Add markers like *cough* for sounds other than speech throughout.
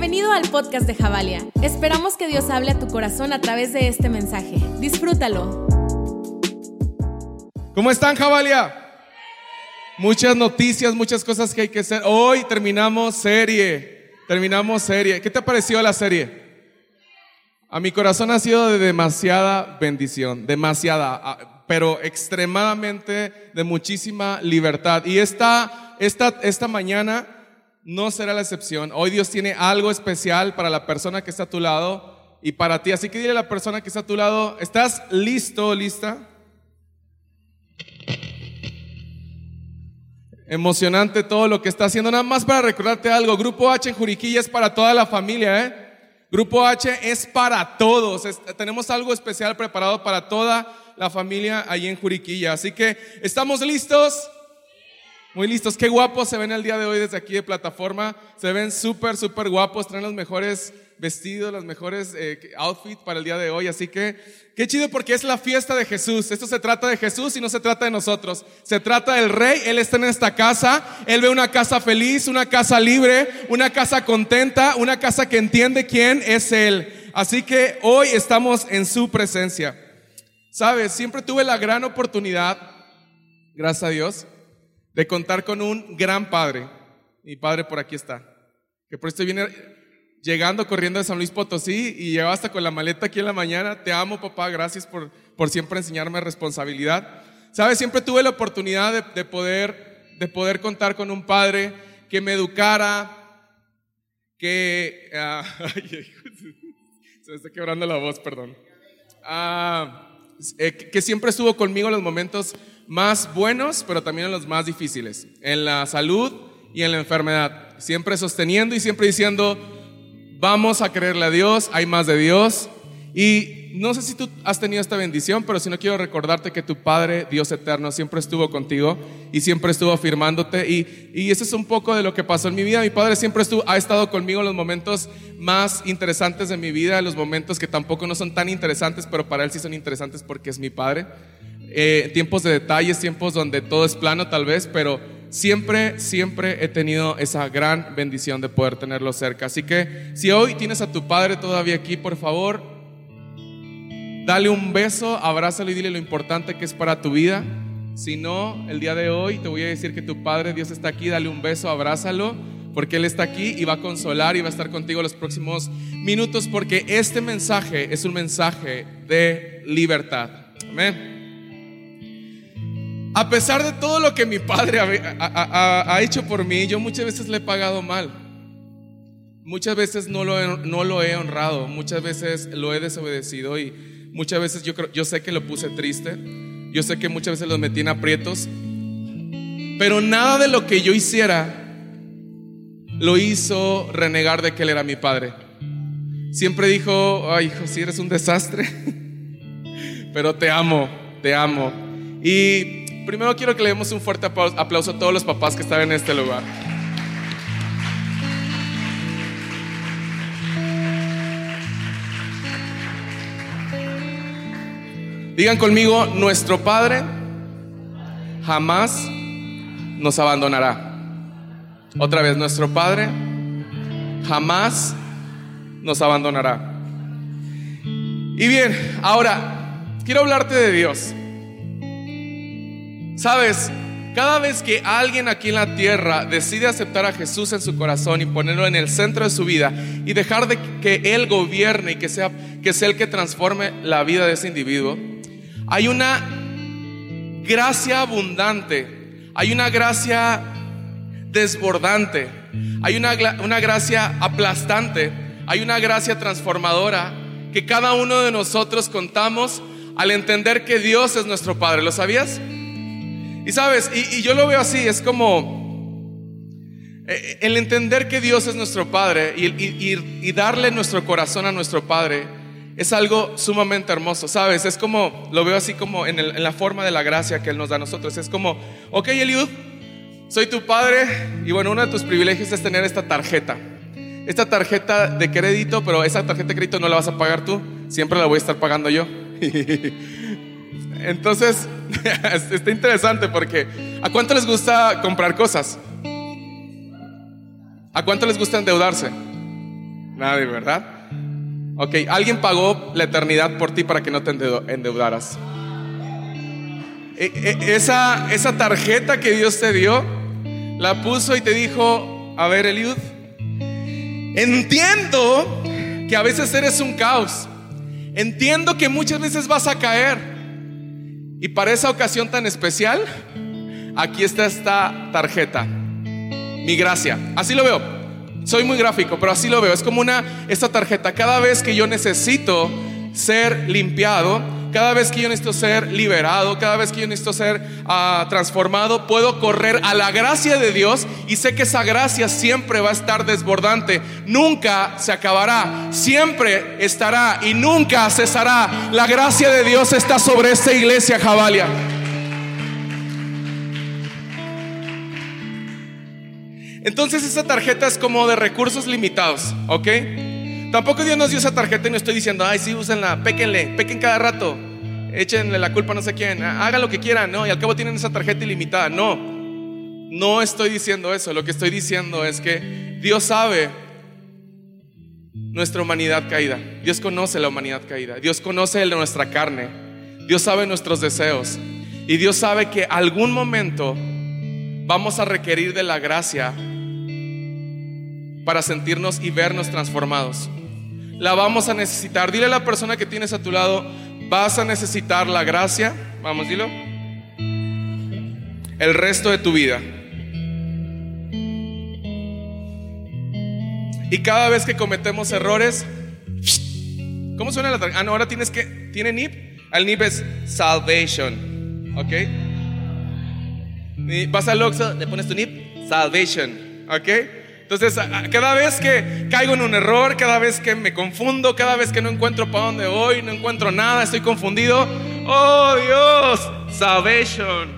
Bienvenido al podcast de Javalia. Esperamos que Dios hable a tu corazón a través de este mensaje. Disfrútalo. ¿Cómo están, Javalia? Muchas noticias, muchas cosas que hay que hacer. Hoy terminamos serie. Terminamos serie. ¿Qué te ha parecido la serie? A mi corazón ha sido de demasiada bendición, demasiada, ah, pero extremadamente de muchísima libertad. Y esta, esta, esta mañana no será la excepción. Hoy Dios tiene algo especial para la persona que está a tu lado y para ti. Así que dile a la persona que está a tu lado, ¿estás listo, lista? Emocionante todo lo que está haciendo. Nada más para recordarte algo, Grupo H en Juriquilla es para toda la familia, ¿eh? Grupo H es para todos. Tenemos algo especial preparado para toda la familia allí en Juriquilla. Así que, ¿estamos listos? Muy listos, qué guapos se ven el día de hoy desde aquí de plataforma. Se ven súper, súper guapos, traen los mejores vestidos, los mejores eh, outfits para el día de hoy. Así que qué chido porque es la fiesta de Jesús. Esto se trata de Jesús y no se trata de nosotros. Se trata del Rey, Él está en esta casa. Él ve una casa feliz, una casa libre, una casa contenta, una casa que entiende quién es Él. Así que hoy estamos en su presencia. Sabes, siempre tuve la gran oportunidad, gracias a Dios, de contar con un gran padre. Mi padre por aquí está. Que por esto viene llegando corriendo de San Luis Potosí y llegaba hasta con la maleta aquí en la mañana. Te amo, papá. Gracias por, por siempre enseñarme responsabilidad. Sabes, siempre tuve la oportunidad de, de poder, de poder contar con un padre que me educara, que... ah, *laughs* se me está quebrando la voz, perdón. Ah, eh, que siempre estuvo conmigo en los momentos más buenos, pero también en los más difíciles, en la salud y en la enfermedad. Siempre sosteniendo y siempre diciendo, vamos a creerle a Dios, hay más de Dios. Y no sé si tú has tenido esta bendición, pero si no quiero recordarte que tu Padre, Dios eterno, siempre estuvo contigo y siempre estuvo afirmándote. Y, y eso es un poco de lo que pasó en mi vida. Mi Padre siempre estuvo, ha estado conmigo en los momentos más interesantes de mi vida, en los momentos que tampoco no son tan interesantes, pero para Él sí son interesantes porque es mi Padre. Eh, tiempos de detalles, tiempos donde todo es plano tal vez, pero siempre, siempre he tenido esa gran bendición de poder tenerlo cerca. Así que si hoy tienes a tu Padre todavía aquí, por favor, Dale un beso, abrázalo y dile lo importante que es para tu vida. Si no, el día de hoy te voy a decir que tu Padre Dios está aquí, dale un beso, abrázalo, porque Él está aquí y va a consolar y va a estar contigo los próximos minutos, porque este mensaje es un mensaje de libertad. Amén. A pesar de todo lo que mi Padre ha, ha- ha- hecho por mí, yo muchas veces le he pagado mal. Muchas veces no lo, he, no lo he honrado, muchas veces lo he desobedecido y muchas veces yo, creo, yo sé que lo puse triste, yo sé que muchas veces lo metí en aprietos, pero nada de lo que yo hiciera lo hizo renegar de que él era mi padre. Siempre dijo, ay hijo, si eres un desastre, *laughs* pero te amo, te amo. Y primero quiero que le demos un fuerte aplau- aplauso a todos los papás que están en este lugar. Digan conmigo, nuestro Padre jamás nos abandonará. Otra vez, nuestro Padre jamás nos abandonará. Y bien, ahora quiero hablarte de Dios. Sabes, cada vez que alguien aquí en la tierra decide aceptar a Jesús en su corazón y ponerlo en el centro de su vida y dejar de que Él gobierne y que sea, que sea el que transforme la vida de ese individuo, hay una gracia abundante, hay una gracia desbordante, hay una, una gracia aplastante, hay una gracia transformadora que cada uno de nosotros contamos al entender que Dios es nuestro Padre. ¿Lo sabías? Y sabes, y, yo lo veo así, es como eh, el entender que Dios es nuestro Padre y darle nuestro corazón a nuestro Padre es algo sumamente hermoso, ¿sabes? Es como, lo veo así como en, el- la forma de la gracia que Él nos da a nosotros. Es como, ok, Eliud, soy tu padre y bueno, uno de tus privilegios es tener esta tarjeta. Esta tarjeta de crédito, pero esa tarjeta de crédito no la vas a pagar tú, siempre la voy a estar pagando yo. *laughs* Entonces, *laughs* está interesante porque ¿a cuánto les gusta comprar cosas? ¿A cuánto les gusta endeudarse? Nadie, ¿verdad? Ok, alguien pagó la eternidad por ti para que no te endeudaras. E, e, esa, esa tarjeta que Dios te dio, la puso y te dijo, a ver, Eliud, entiendo que a veces eres un caos. Entiendo que muchas veces vas a caer. Y para esa ocasión tan especial, aquí está esta tarjeta. Mi gracia. Así lo veo. Soy muy gráfico, pero así lo veo. Es como una, esta tarjeta. Cada vez que yo necesito ser limpiado, cada vez que yo necesito ser liberado, cada vez que yo necesito ser ah, transformado, puedo correr a la gracia de Dios y sé que esa gracia siempre va a estar desbordante. Nunca se acabará, siempre estará y nunca cesará. La gracia de Dios está sobre esta iglesia, Jabalia. Entonces esa tarjeta es como de recursos limitados, ¿ok? Tampoco Dios nos dio esa tarjeta y no estoy diciendo, ay, sí, úsenla, péquenle, pequen cada rato, échenle la culpa no sé quién, hagan lo que quieran, no, y al cabo tienen esa tarjeta ilimitada. No, no estoy diciendo eso, lo que estoy diciendo es que Dios sabe nuestra humanidad caída, Dios conoce la humanidad caída, Dios conoce nuestra carne, Dios sabe nuestros deseos. Y Dios sabe que algún momento vamos a requerir de la gracia para sentirnos y vernos transformados la vamos a necesitar. Dile a la persona que tienes a tu lado, vas a necesitar la gracia. Vamos, dilo. El resto de tu vida. Y cada vez que cometemos errores, ¿cómo suena la Ah, no, ahora tienes que, ¿tiene NIP? El NIP es salvation, ¿ok? Vas al Oxxo, le pones tu NIP, salvation, ¿ok? Entonces, cada vez que caigo en un error, cada vez que me confundo, cada vez que no encuentro para dónde voy, no encuentro nada, estoy confundido. Oh Dios, salvation.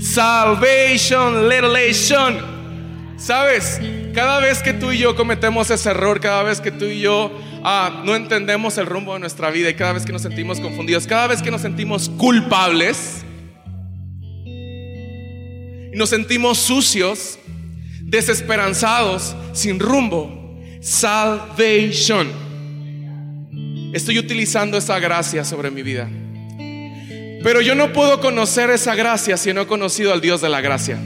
Salvation, revelation. ¿Sabes? Cada vez que tú y yo cometemos ese error, cada vez que tú y yo ah, no entendemos el rumbo de nuestra vida y cada vez que nos sentimos confundidos, cada vez que nos sentimos culpables y nos sentimos sucios, desesperanzados, sin rumbo. Salvation. Estoy utilizando esa gracia sobre mi vida. Pero yo no puedo conocer esa gracia si no he conocido al Dios de la gracia.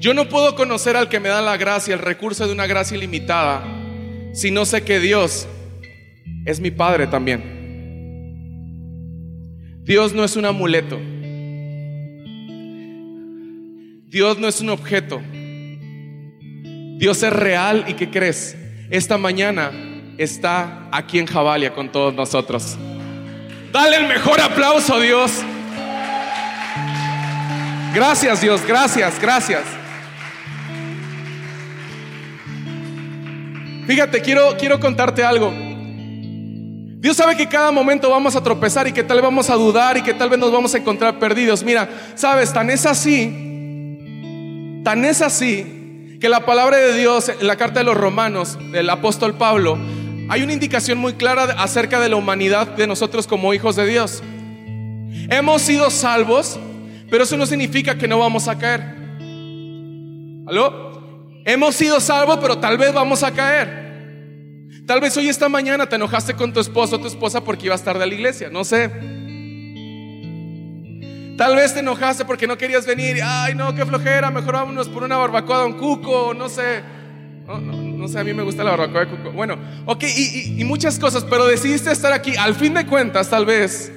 Yo no puedo conocer al que me da la gracia, el recurso de una gracia ilimitada, si no sé que Dios es mi Padre también. Dios no es un amuleto. Dios no es un objeto. Dios es real y ¿qué crees? Esta mañana está aquí en Jabalia con todos nosotros. Dale el mejor aplauso Dios. Gracias Dios, gracias, gracias. Fíjate, quiero, quiero contarte algo. Dios sabe que cada momento vamos a tropezar y que tal vez vamos a dudar y que tal vez nos vamos a encontrar perdidos. Mira, sabes, tan es así, tan es así que la palabra de Dios, en la carta de los romanos del apóstol Pablo, hay una indicación muy clara acerca de la humanidad de nosotros como hijos de Dios. Hemos sido salvos, pero eso no significa que no vamos a caer. ¿Aló? Hemos sido salvos, pero tal vez vamos a caer. Tal vez hoy esta mañana te enojaste con tu esposo o tu esposa porque ibas tarde a la iglesia, no sé. Tal vez te enojaste porque no querías venir. Ay, no, qué flojera. Mejor vámonos por una barbacoa de un cuco. No sé. No, sé, a mí me gusta la barbacoa de cuco. Bueno, ok, y, y muchas cosas, pero decidiste estar aquí. Al fin de cuentas, tal vez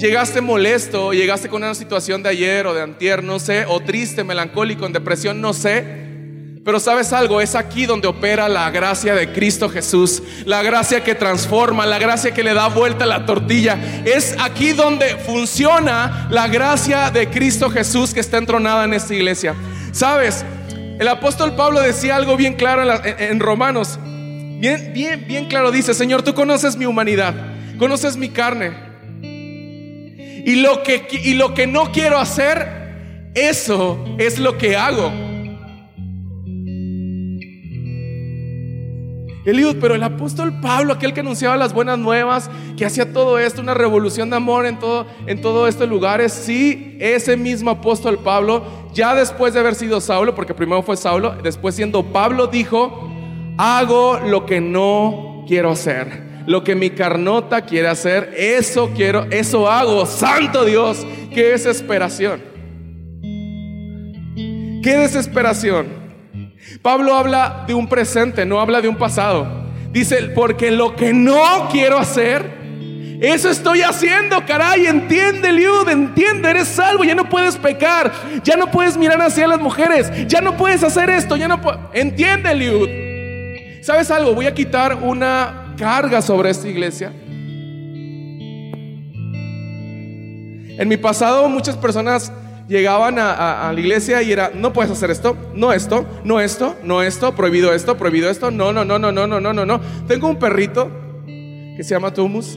llegaste molesto, llegaste con una situación de ayer o de antier, no sé, o triste, melancólico, en depresión, no sé. Pero sabes algo, es aquí donde opera la gracia de Cristo Jesús, la gracia que transforma, la gracia que le da vuelta a la tortilla. Es aquí donde funciona la gracia de Cristo Jesús que está entronada en esta iglesia. Sabes, el apóstol Pablo decía algo bien claro en, Romanos. Bien, bien, bien claro dice, Señor, tú conoces mi humanidad, conoces mi carne. Y lo que, y lo que no quiero hacer, eso es lo que hago. Pero el apóstol Pablo, aquel que anunciaba las buenas nuevas, que hacía todo esto, una revolución de amor en todo, en todos estos lugares, sí, ese mismo apóstol Pablo, ya después de haber sido Saulo, porque primero fue Saulo, después siendo Pablo, dijo, Hago lo que no quiero hacer. Lo que mi carnota quiere hacer, eso quiero, eso hago. Santo Dios, qué desesperación. Qué desesperación. Pablo habla de un presente, no habla de un pasado. Dice, porque lo que no quiero hacer, eso estoy haciendo, caray, entiende, Liud, entiende, eres salvo, ya no puedes pecar, ya no puedes mirar hacia las mujeres, ya no puedes hacer esto, ya no puedes, entiende, Liud. ¿Sabes algo? Voy a quitar una carga sobre esta iglesia. En mi pasado muchas personas llegaban a, la iglesia y era, no puedes hacer esto, no esto, no esto, no esto, prohibido esto, prohibido esto, no, no, no, no, no, no, no, no, no. Tengo un perrito que se llama Tumus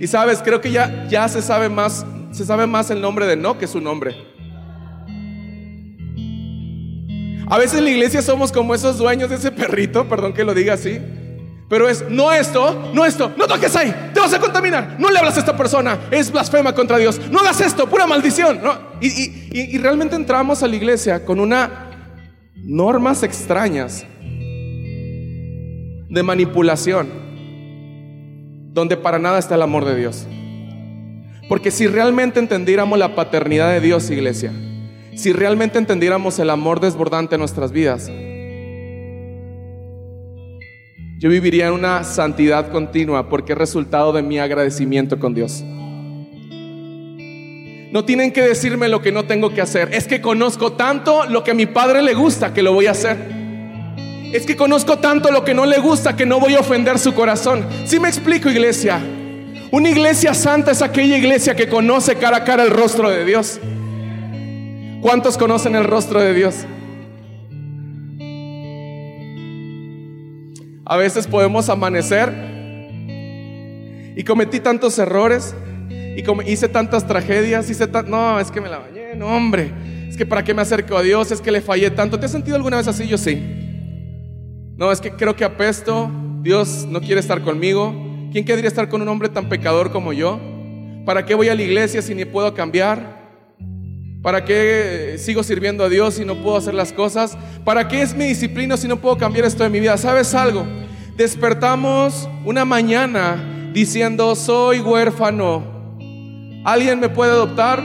y sabes, creo que ya, ya se sabe más, se sabe más el nombre de no que su nombre. A veces en la iglesia somos como esos dueños de ese perrito, perdón que lo diga así. Pero es, no esto, no esto, no toques ahí, te vas a contaminar, no le hablas a esta persona, es blasfema contra Dios, no hagas esto, pura maldición. Y, y realmente entramos a la iglesia con una normas extrañas de manipulación donde para nada está el amor de Dios. Porque si realmente entendiéramos la paternidad de Dios, iglesia, si realmente entendiéramos el amor desbordante en nuestras vidas, yo viviría en una santidad continua porque es resultado de mi agradecimiento con Dios. No tienen que decirme lo que no tengo que hacer. Es que conozco tanto lo que a mi padre le gusta que lo voy a hacer. Es que conozco tanto lo que no le gusta que no voy a ofender su corazón. Si me explico, iglesia. Una iglesia santa es aquella iglesia que conoce cara a cara el rostro de Dios. ¿Cuántos conocen el rostro de Dios? A veces podemos amanecer y cometí tantos errores y hice tantas tragedias, hice no, es que me la bañé, no, hombre, es que para qué me acerco a Dios, es que le fallé tanto. ¿Te has sentido alguna vez así? Yo sí. No, es que creo que apesto, Dios no quiere estar conmigo. ¿Quién querría estar con un hombre tan pecador como yo? ¿Para qué voy a la iglesia si ni puedo cambiar? ¿Para qué sigo sirviendo a Dios si no puedo hacer las cosas? ¿Para qué es mi disciplina si no puedo cambiar esto de mi vida? ¿Sabes algo? Despertamos una mañana diciendo, soy huérfano. ¿Alguien me puede adoptar?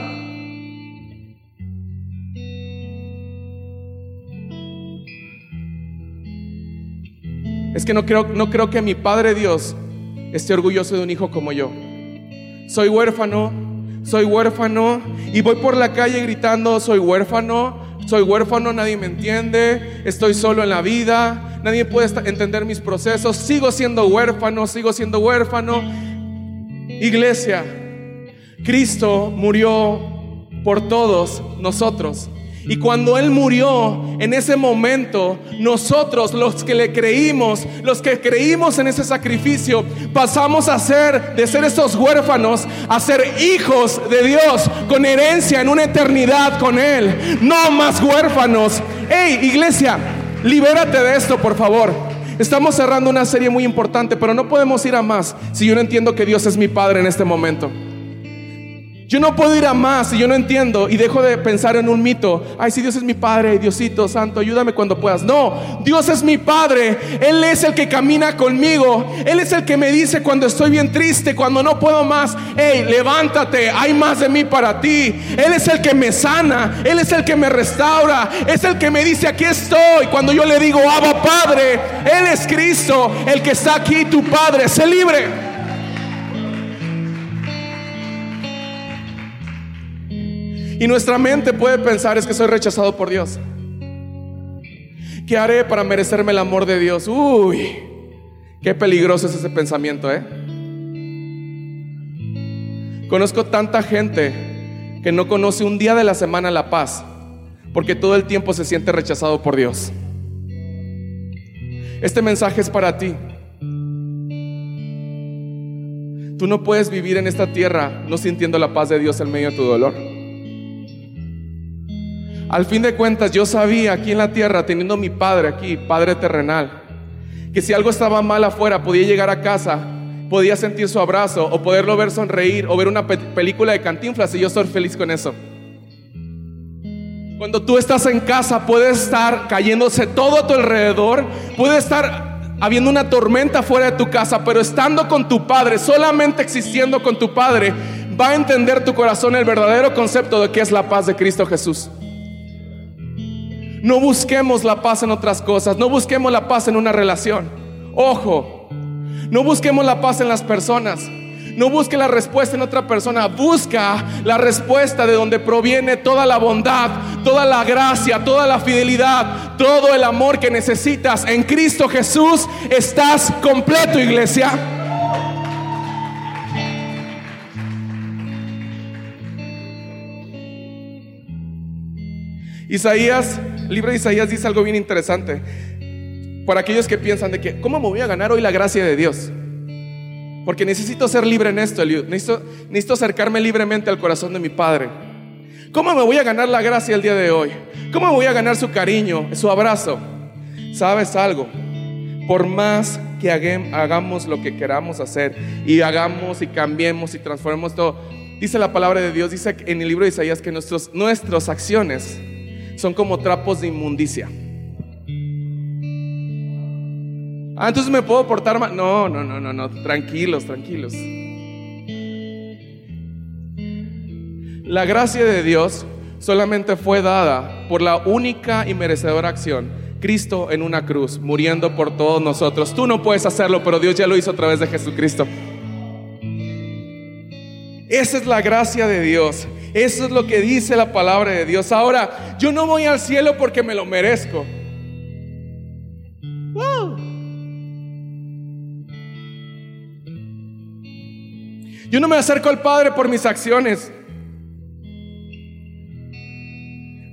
Es que no creo, no creo que mi Padre Dios esté orgulloso de un hijo como yo. Soy huérfano, soy huérfano y voy por la calle gritando, soy huérfano, soy huérfano, nadie me entiende, estoy solo en la vida, nadie puede entender mis procesos, sigo siendo huérfano, sigo siendo huérfano. Iglesia, Cristo murió por todos nosotros. Y cuando Él murió, en ese momento, nosotros los que le creímos, los que creímos en ese sacrificio, pasamos a ser, de ser esos huérfanos, a ser hijos de Dios, con herencia en una eternidad con Él. No más huérfanos. Hey, iglesia, libérate de esto, por favor. Estamos cerrando una serie muy importante, pero no podemos ir a más si yo no entiendo que Dios es mi Padre en este momento. Yo no puedo ir a más si yo no entiendo y dejo de pensar en un mito. Ay, si Dios es mi Padre, Diosito Santo, ayúdame cuando puedas. No, Dios es mi Padre. Él es el que camina conmigo. Él es el que me dice cuando estoy bien triste, cuando no puedo más. Hey, levántate, hay más de mí para ti. Él es el que me sana. Él es el que me restaura. Es el que me dice, aquí estoy. Cuando yo le digo, Abba Padre, Él es Cristo, el que está aquí, tu Padre. Sé libre. Y nuestra mente puede pensar es que soy rechazado por Dios. ¿Qué haré para merecerme el amor de Dios? Uy, qué peligroso es ese pensamiento, ¿eh? Conozco tanta gente que no conoce un día de la semana la paz, porque todo el tiempo se siente rechazado por Dios. Este mensaje es para ti. Tú no puedes vivir en esta tierra no sintiendo la paz de Dios en medio de tu dolor. Al fin de cuentas, yo sabía aquí en la tierra, teniendo mi padre aquí, padre terrenal, que si algo estaba mal afuera, podía llegar a casa, podía sentir su abrazo o poderlo ver sonreír o ver una película de cantinflas y yo estoy feliz con eso. Cuando tú estás en casa puede estar cayéndose todo a tu alrededor, puede estar habiendo una tormenta fuera de tu casa, pero estando con tu Padre, solamente existiendo con tu Padre, va a entender tu corazón el verdadero concepto de qué es la paz de Cristo Jesús. No busquemos la paz en otras cosas, no busquemos la paz en una relación. Ojo, no busquemos la paz en las personas. No busque la respuesta en otra persona, busca la respuesta de donde proviene toda la bondad, toda la gracia, toda la fidelidad, todo el amor que necesitas. En Cristo Jesús estás completo, iglesia. Isaías, el libro de Isaías dice algo bien interesante. Para aquellos que piensan de que, ¿cómo me voy a ganar hoy la gracia de Dios? Porque necesito ser libre en esto. Necesito, necesito acercarme libremente al corazón de mi Padre. ¿Cómo me voy a ganar la gracia el día de hoy? ¿Cómo voy a ganar su cariño, su abrazo? ¿Sabes algo? Por más que hagamos lo que queramos hacer y hagamos y cambiemos y transformemos todo, dice la palabra de Dios, dice en el libro de Isaías que nuestros, nuestras acciones son como trapos de inmundicia. Ah, entonces me puedo portar mal. No, no, no, no, no. Tranquilos, tranquilos. La gracia de Dios solamente fue dada por la única y merecedora acción. Cristo en una cruz, muriendo por todos nosotros. Tú no puedes hacerlo, pero Dios ya lo hizo a través de Jesucristo. Esa es la gracia de Dios. Eso es lo que dice la palabra de Dios. Ahora, yo no voy al cielo porque me lo merezco. Yo no me acerco al Padre por mis acciones.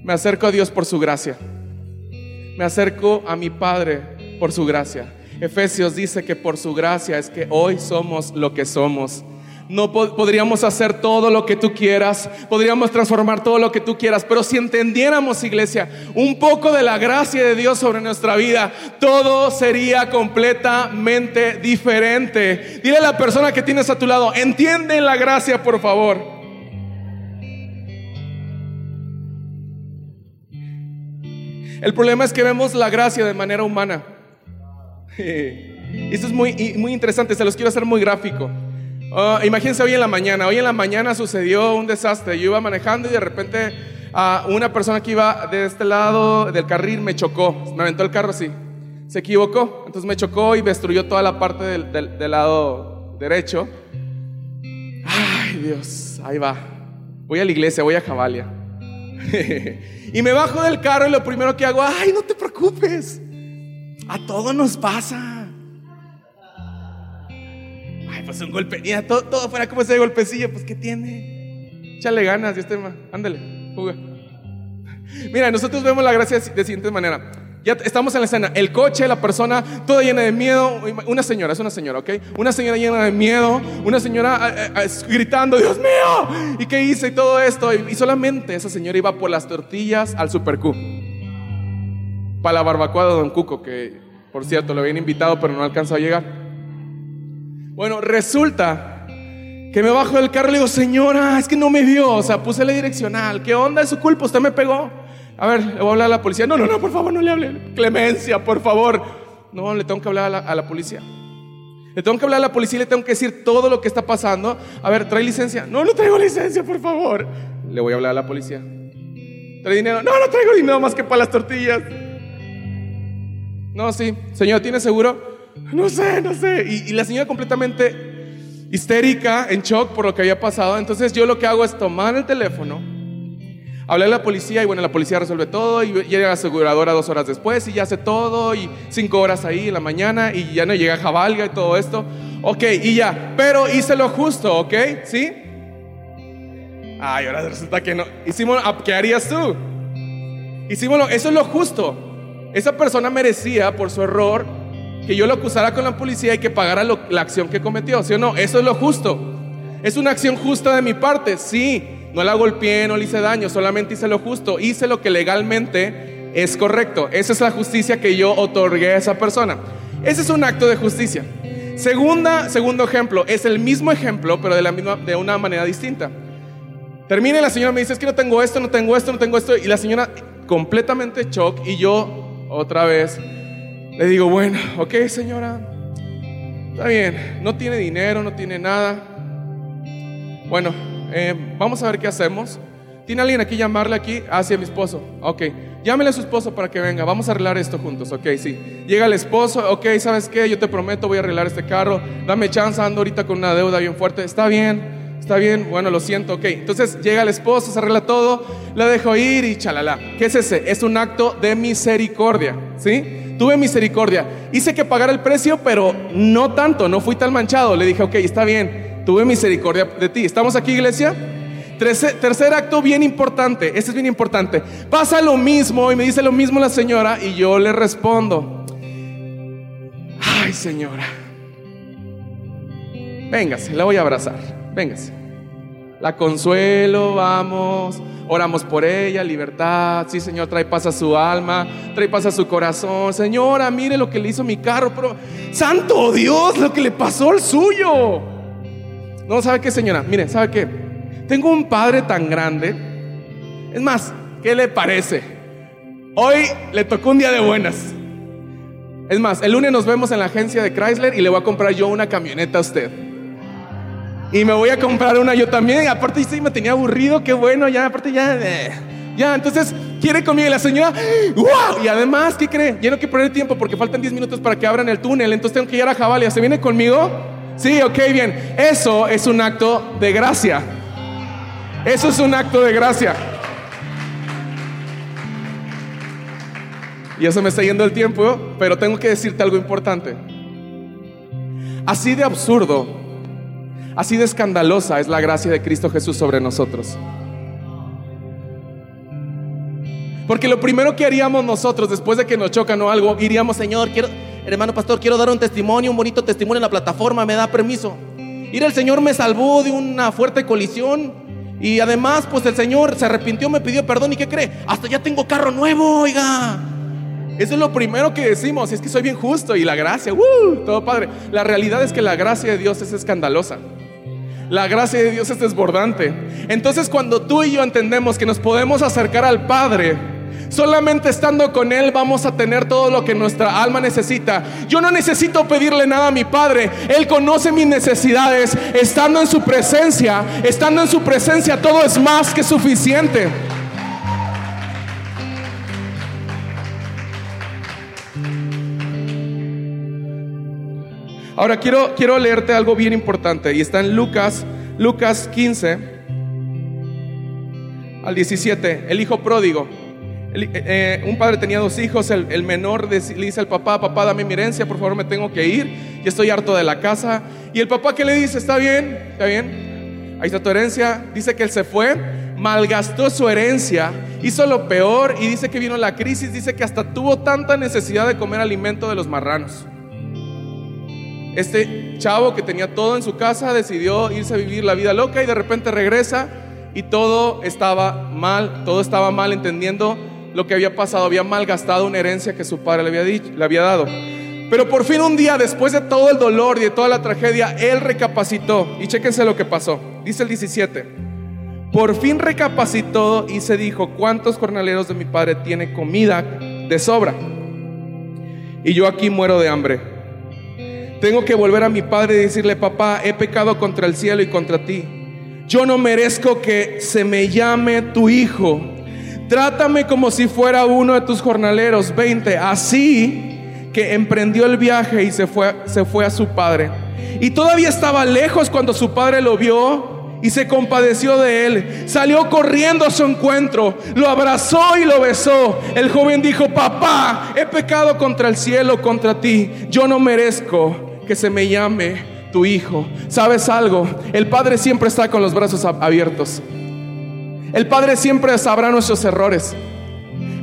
Me acerco a Dios por su gracia. Me acerco a mi Padre por su gracia. Efesios dice que por su gracia es que hoy somos lo que somos. No podríamos hacer todo lo que tú quieras, podríamos transformar todo lo que tú quieras, pero si entendiéramos, iglesia, un poco de la gracia de Dios sobre nuestra vida, todo sería completamente diferente. Dile a la persona que tienes a tu lado, entiende la gracia, por favor. El problema es que vemos la gracia de manera humana. *laughs* Esto es muy, muy interesante, se los quiero hacer muy gráfico. Oh, imagínense hoy en la mañana. Hoy en la mañana sucedió un desastre. Yo iba manejando y de repente a una persona que iba de este lado del carril me chocó. Me aventó el carro así. Se equivocó. Entonces me chocó y destruyó toda la parte del, lado derecho. Ay, Dios. Ahí va. Voy a la iglesia, voy a Javalia. *laughs* y me bajo del carro y lo primero que hago, ay, no te preocupes. A todo nos pasa pues un golpe. Y todo, todo fuera como ese golpecillo, pues ¿qué tiene? Échale ganas, Dios te ándale, juga. Mira, nosotros vemos la gracia de siguiente manera. Ya estamos en la escena. El coche, la persona, toda llena de miedo. Una señora, es una señora, ¿ok? Una señora llena de miedo. Una señora gritando, Dios mío. ¿Y qué hice? Y todo esto. Y, solamente esa señora iba por las tortillas al Super Q. Para la barbacoa de Don Cuco, que por cierto lo habían invitado, pero no alcanzó a llegar. Bueno, resulta que me bajo del carro y le digo, señora, es que no me vio, o sea, puse la direccional, ¿qué onda? Es su culpa, usted me pegó. A ver, le voy a hablar a la policía. No, no, no, por favor, no le hable. Clemencia, por favor. No, le tengo que hablar a la, policía. Le tengo que hablar a la policía y le tengo que decir todo lo que está pasando. A ver, ¿trae licencia? No, no traigo licencia, por favor. Le voy a hablar a la policía. ¿Trae dinero? No, no traigo dinero más que para las tortillas. No, sí. Señor, ¿tiene seguro? No sé, no sé. Y, la señora completamente histérica, en shock por lo que había pasado. Entonces yo lo que hago es tomar el teléfono, hablar a la policía y bueno, la policía resuelve todo y llega la aseguradora dos horas después y ya hace todo y cinco horas ahí en la mañana y ya no llega Jabalga y todo esto. Ok, y ya, pero hice lo justo, ¿ok? ¿Sí? Ay, ahora resulta que no. Hicimos, ¿qué harías tú? Hicimos, eso es lo justo. Esa persona merecía por su error que yo lo acusara con la policía y que pagara la acción que cometió, ¿sí o no? Eso es lo justo. ¿Es una acción justa de mi parte? Sí. No la golpeé, no le hice daño, solamente hice lo justo, hice lo que legalmente es correcto. Esa es la justicia que yo otorgué a esa persona. Ese es un acto de justicia. Segunda, segundo ejemplo, es el mismo ejemplo, pero de, la misma, de una manera distinta. Termina y la señora me dice, es que no tengo esto, no tengo esto, no tengo esto. Y la señora completamente shock y yo otra vez le digo, bueno, ok señora, está bien, no tiene dinero, no tiene nada. Bueno, eh, vamos a ver qué hacemos. ¿Tiene alguien aquí llamarle aquí? Hacia ah, mi esposo. Ok, llámele a su esposo para que venga. Vamos a arreglar esto juntos. Ok, sí. Llega el esposo. Ok, ¿sabes qué? Yo te prometo, voy a arreglar este carro. Dame chance, ando ahorita con una deuda bien fuerte. Está bien. Está bien, bueno, lo siento, ok. Entonces llega el esposo, se arregla todo, la dejo ir y chalala. ¿Qué es ese? Es un acto de misericordia, ¿sí? Tuve misericordia. Hice que pagara el precio, pero no tanto, no fui tan manchado. Le dije, ok, está bien, tuve misericordia de ti. ¿Estamos aquí, iglesia? Tercer, acto bien importante, este es bien importante. Pasa lo mismo y me dice lo mismo la señora y yo le respondo, ay señora, véngase, la voy a abrazar, véngase. La consuelo, vamos, oramos por ella, libertad. Sí, Señor, trae paz a su alma, trae paz a su corazón. Señora, mire lo que le hizo mi carro, pero santo Dios, lo que le pasó al suyo. No, ¿sabe qué, señora? Mire, ¿sabe qué? Tengo un padre tan grande. Es más, ¿qué le parece? Hoy le tocó un día de buenas. Es más, el lunes nos vemos en la agencia de Chrysler y le voy a comprar yo una camioneta a usted. Y me voy a comprar una yo también. Aparte, sí, me tenía aburrido, qué bueno, ya, aparte ya. Eh, ya, entonces quiere conmigo y la señora, ¡wow! Y además, ¿qué cree? Ya no quiero perder tiempo porque faltan 10 minutos para que abran el túnel, entonces tengo que ir a Javalia. ¿Se viene conmigo? Sí, ok, bien. Eso es un acto de gracia. Eso es un acto de gracia. Y eso me está yendo el tiempo, pero tengo que decirte algo importante. Así de absurdo Así de escandalosa es la gracia de Cristo Jesús sobre nosotros. Porque lo primero que haríamos nosotros después de que nos chocan o algo, iríamos, Señor, quiero, hermano pastor, quiero dar un testimonio, un bonito testimonio en la plataforma, me da permiso. Ir el Señor me salvó de una fuerte colisión y además, pues el Señor se arrepintió, me pidió perdón y ¿qué cree? Hasta ya tengo carro nuevo, oiga. Eso es lo primero que decimos, es que soy bien justo y la gracia, uh, todo padre. La realidad es que la gracia de Dios es escandalosa. La gracia de Dios es desbordante. Entonces cuando tú y yo entendemos que nos podemos acercar al Padre, solamente estando con Él vamos a tener todo lo que nuestra alma necesita. Yo no necesito pedirle nada a mi Padre. Él conoce mis necesidades. Estando en su presencia, estando en su presencia, todo es más que suficiente. Ahora quiero, quiero leerte algo bien importante y está en Lucas, Lucas 15 al 17, el hijo pródigo. Eh, eh, un padre tenía dos hijos, el, menor le dice al papá, papá dame mi herencia, por favor me tengo que ir, y estoy harto de la casa. Y el papá que le dice, está bien, está bien, ahí está tu herencia, dice que él se fue, malgastó su herencia, hizo lo peor y dice que vino la crisis, dice que hasta tuvo tanta necesidad de comer alimento de los marranos. Este chavo que tenía todo en su casa decidió irse a vivir la vida loca y de repente regresa y todo estaba mal, todo estaba mal entendiendo lo que había pasado, había malgastado una herencia que su padre le había, le había dado. Pero por fin un día, después de todo el dolor y de toda la tragedia, él recapacitó. Y chéquense lo que pasó. Dice el 17. Por fin recapacitó y se dijo, ¿cuántos jornaleros de mi padre tiene comida de sobra? Y yo aquí muero de hambre. Tengo que volver a mi padre y decirle, papá, he pecado contra el cielo y contra ti. Yo no merezco que se me llame tu hijo. Trátame como si fuera uno de tus jornaleros. 20. Así que emprendió el viaje y se fue, se fue a su padre. Y todavía estaba lejos cuando su padre lo vio y se compadeció de él. Salió corriendo a su encuentro, lo abrazó y lo besó. El joven dijo, papá, he pecado contra el cielo, contra ti. Yo no merezco que se me llame tu hijo. ¿Sabes algo? El Padre siempre está con los brazos abiertos. El Padre siempre sabrá nuestros errores.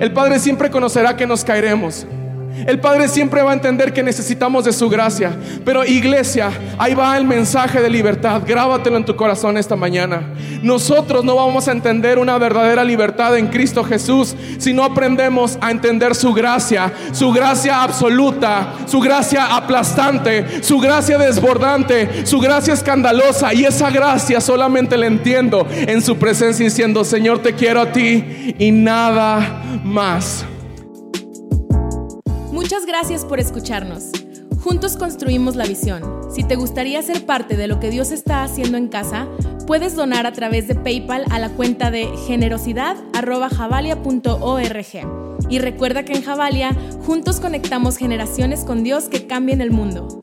El Padre siempre conocerá que nos caeremos. El Padre siempre va a entender que necesitamos de su gracia. Pero iglesia, ahí va el mensaje de libertad. Grábatelo en tu corazón esta mañana. Nosotros no vamos a entender una verdadera libertad en Cristo Jesús si no aprendemos a entender su gracia, su gracia absoluta, su gracia aplastante, su gracia desbordante, su gracia escandalosa. Y esa gracia solamente la entiendo en su presencia diciendo, Señor, te quiero a ti y nada más. Muchas gracias por escucharnos. Juntos construimos la visión. Si te gustaría ser parte de lo que Dios está haciendo en casa, puedes donar a través de PayPal a la cuenta de generosidad.javalia.org. Y recuerda que en Javalia juntos conectamos generaciones con Dios que cambien el mundo.